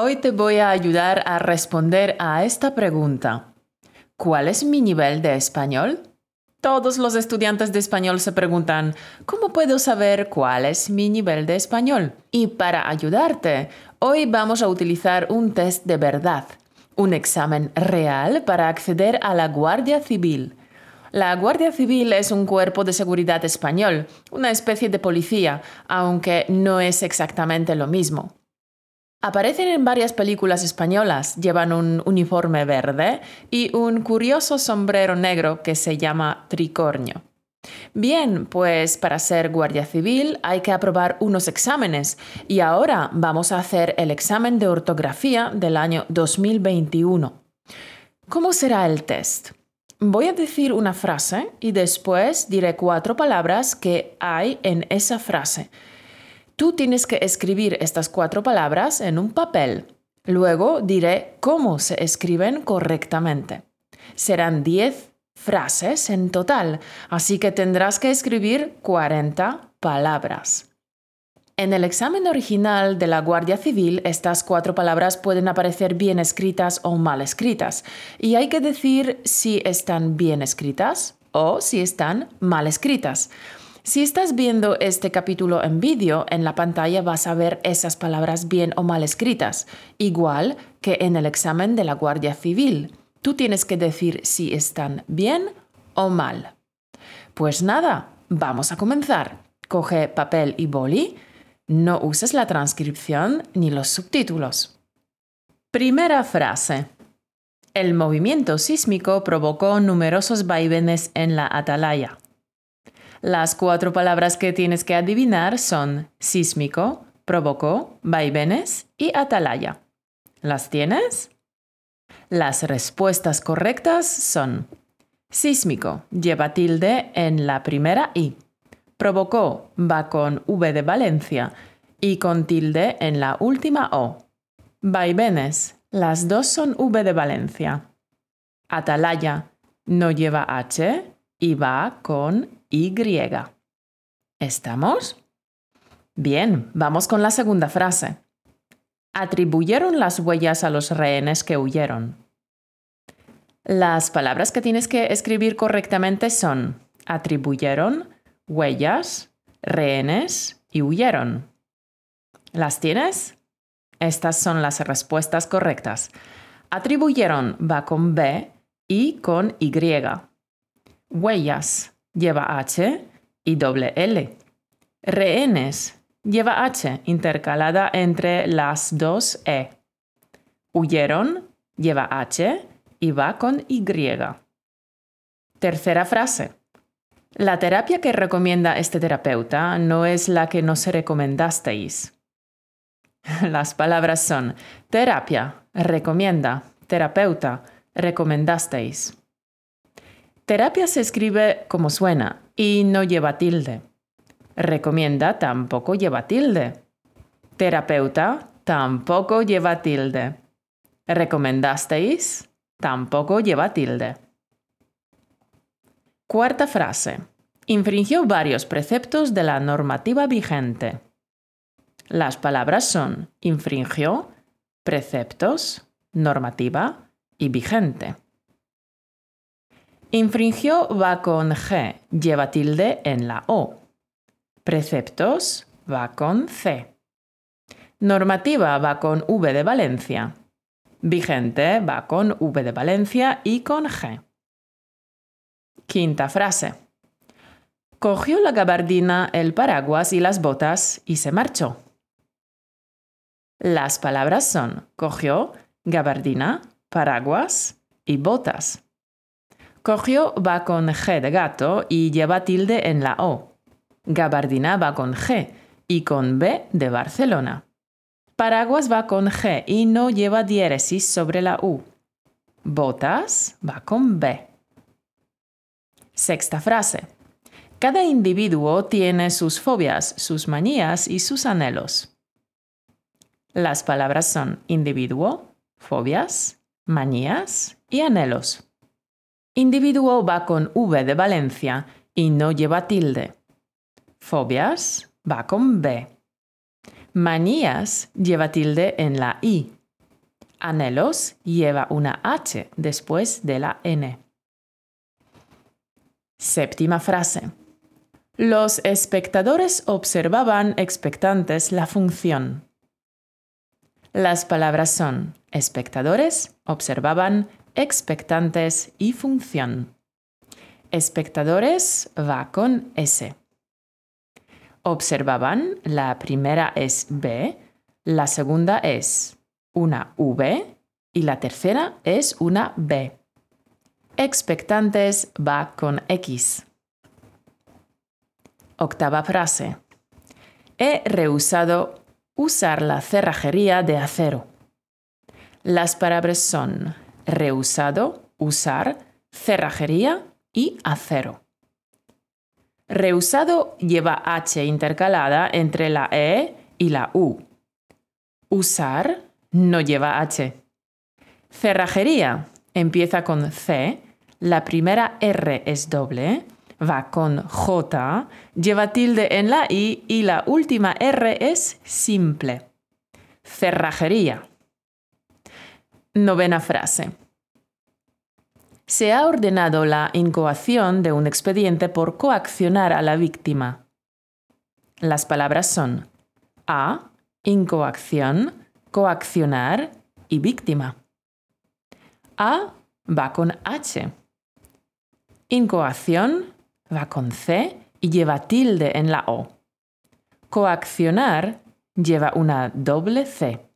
Hoy te voy a ayudar a responder a esta pregunta. ¿Cuál es mi nivel de español? Todos los estudiantes de español se preguntan, ¿cómo puedo saber cuál es mi nivel de español? Y para ayudarte, hoy vamos a utilizar un test de verdad, un examen real para acceder a la Guardia Civil. La Guardia Civil es un cuerpo de seguridad español, una especie de policía, aunque no es exactamente lo mismo. Aparecen en varias películas españolas, llevan un uniforme verde y un curioso sombrero negro que se llama tricornio. Bien, pues para ser guardia civil hay que aprobar unos exámenes y ahora vamos a hacer el examen de ortografía del año 2021. ¿Cómo será el test? Voy a decir una frase y después diré cuatro palabras que hay en esa frase. Tú tienes que escribir estas cuatro palabras en un papel. Luego diré cómo se escriben correctamente. Serán 10 frases en total, así que tendrás que escribir 40 palabras. En el examen original de la Guardia Civil, estas cuatro palabras pueden aparecer bien escritas o mal escritas, y hay que decir si están bien escritas o si están mal escritas. Si estás viendo este capítulo en vídeo, en la pantalla vas a ver esas palabras bien o mal escritas, igual que en el examen de la Guardia Civil. Tú tienes que decir si están bien o mal. Pues nada, vamos a comenzar. Coge papel y boli. No uses la transcripción ni los subtítulos. Primera frase. El movimiento sísmico provocó numerosos vaivenes en la atalaya. Las cuatro palabras que tienes que adivinar son sísmico, provocó, vaivenes y atalaya. ¿Las tienes? Las respuestas correctas son sísmico, lleva tilde en la primera I. Provocó va con V de Valencia y con tilde en la última O. Vaivenes, las dos son V de Valencia. Atalaya no lleva H y va con y. ¿Estamos? Bien, vamos con la segunda frase. Atribuyeron las huellas a los rehenes que huyeron. Las palabras que tienes que escribir correctamente son atribuyeron, huellas, rehenes y huyeron. ¿Las tienes? Estas son las respuestas correctas. Atribuyeron va con B y con Y. Huellas lleva H y doble L. Rehenes lleva H intercalada entre las dos E. Huyeron lleva H y va con Y. Tercera frase. La terapia que recomienda este terapeuta no es la que nos recomendasteis. Las palabras son terapia, recomienda, terapeuta, recomendasteis. Terapia se escribe como suena y no lleva tilde. Recomienda tampoco lleva tilde. Terapeuta tampoco lleva tilde. ¿Recomendasteis? Tampoco lleva tilde. Cuarta frase. Infringió varios preceptos de la normativa vigente. Las palabras son infringió, preceptos, normativa y vigente. Infringió va con G, lleva tilde en la O. Preceptos va con C. Normativa va con V de Valencia. Vigente va con V de Valencia y con G. Quinta frase. Cogió la gabardina, el paraguas y las botas y se marchó. Las palabras son cogió, gabardina, paraguas y botas. Cogió va con G de gato y lleva tilde en la O. Gabardina va con G y con B de Barcelona. Paraguas va con G y no lleva diéresis sobre la U. Botas va con B. Sexta frase. Cada individuo tiene sus fobias, sus manías y sus anhelos. Las palabras son individuo, fobias, manías y anhelos. Individuo va con V de Valencia y no lleva tilde. Fobias va con B. Manías lleva tilde en la I Anhelos lleva una H después de la N. Séptima frase. Los espectadores observaban expectantes la función. Las palabras son espectadores, observaban, expectantes y función. Espectadores va con S. Observaban, la primera es B, la segunda es una V y la tercera es una B. Expectantes va con X. Octava frase. He rehusado usar la cerrajería de acero. Las palabras son rehusado, usar, cerrajería y acero. Rehusado lleva H intercalada entre la E y la U. Usar no lleva H. Cerrajería empieza con C, la primera R es doble, va con J, lleva tilde en la I y la última R es simple. Cerrajería. Novena frase. Se ha ordenado la incoación de un expediente por coaccionar a la víctima. Las palabras son A, incoacción, coaccionar y víctima. A va con H. Incoacción va con C y lleva tilde en la O. Coaccionar lleva una doble C.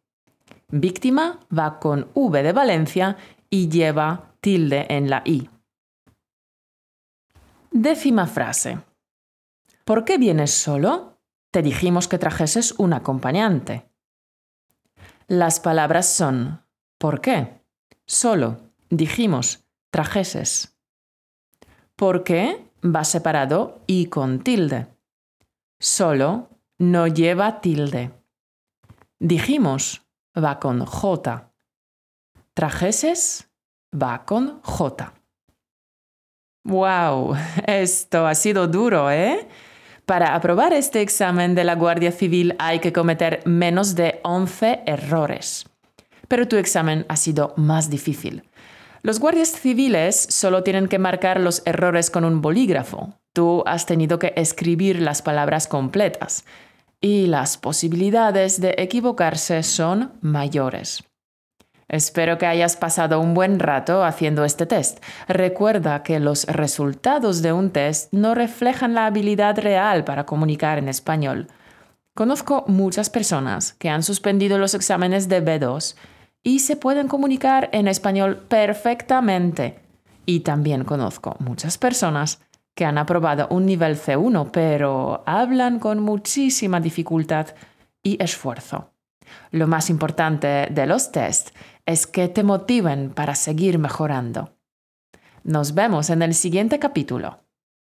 Víctima va con V de Valencia y lleva tilde en la I. Décima frase. ¿Por qué vienes solo? Te dijimos que trajeses un acompañante. Las palabras son ¿por qué? Solo, dijimos, trajeses. ¿Por qué? va separado y con tilde. Solo no lleva tilde. Dijimos, va con J. Trajeses va con J. ¡Wow! Esto ha sido duro, ¿eh? Para aprobar este examen de la Guardia Civil hay que cometer menos de 11 errores. Pero tu examen ha sido más difícil. Los guardias civiles solo tienen que marcar los errores con un bolígrafo. Tú has tenido que escribir las palabras completas. Y las posibilidades de equivocarse son mayores. Espero que hayas pasado un buen rato haciendo este test. Recuerda que los resultados de un test no reflejan la habilidad real para comunicar en español. Conozco muchas personas que han suspendido los exámenes de B2 y se pueden comunicar en español perfectamente. Y también conozco muchas personas que han aprobado un nivel C1, pero hablan con muchísima dificultad y esfuerzo. Lo más importante de los tests es que te motiven para seguir mejorando. Nos vemos en el siguiente capítulo.